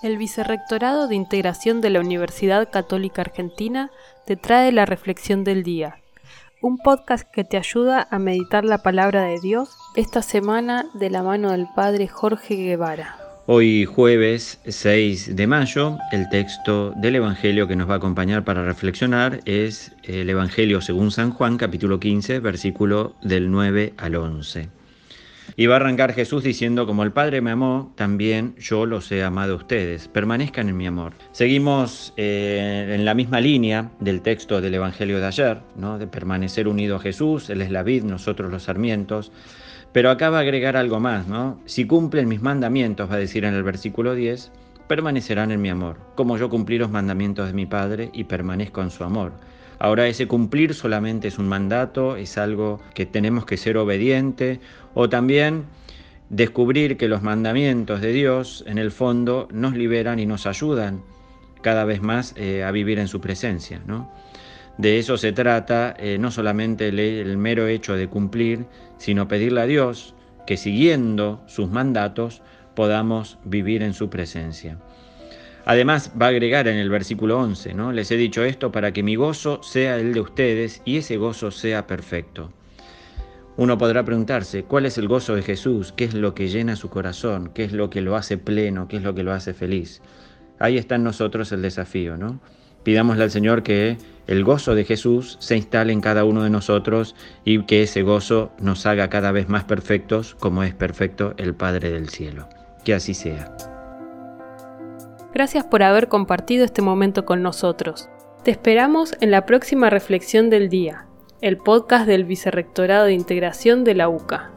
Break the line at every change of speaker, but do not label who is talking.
El Vicerrectorado de Integración de la Universidad Católica Argentina te trae la Reflexión del Día, un podcast que te ayuda a meditar la palabra de Dios esta semana de la mano del Padre Jorge Guevara.
Hoy jueves 6 de mayo, el texto del Evangelio que nos va a acompañar para reflexionar es el Evangelio según San Juan, capítulo 15, versículo del 9 al 11. Y va a arrancar Jesús diciendo, como el Padre me amó, también yo los he amado a ustedes. Permanezcan en mi amor. Seguimos eh, en la misma línea del texto del Evangelio de ayer, ¿no? de permanecer unido a Jesús, Él es la vid, nosotros los sarmientos. Pero acá va a agregar algo más, ¿no? Si cumplen mis mandamientos, va a decir en el versículo 10, permanecerán en mi amor, como yo cumplí los mandamientos de mi Padre y permanezco en su amor. Ahora ese cumplir solamente es un mandato, es algo que tenemos que ser obediente o también descubrir que los mandamientos de Dios en el fondo nos liberan y nos ayudan cada vez más eh, a vivir en su presencia. ¿no? De eso se trata eh, no solamente el mero hecho de cumplir, sino pedirle a Dios que siguiendo sus mandatos podamos vivir en su presencia. Además va a agregar en el versículo 11, ¿no? Les he dicho esto para que mi gozo sea el de ustedes y ese gozo sea perfecto. Uno podrá preguntarse, ¿cuál es el gozo de Jesús? ¿Qué es lo que llena su corazón? ¿Qué es lo que lo hace pleno? ¿Qué es lo que lo hace feliz? Ahí está en nosotros el desafío, ¿no? Pidámosle al Señor que el gozo de Jesús se instale en cada uno de nosotros y que ese gozo nos haga cada vez más perfectos como es perfecto el Padre del cielo. Que así sea.
Gracias por haber compartido este momento con nosotros. Te esperamos en la próxima reflexión del día, el podcast del Vicerrectorado de Integración de la UCA.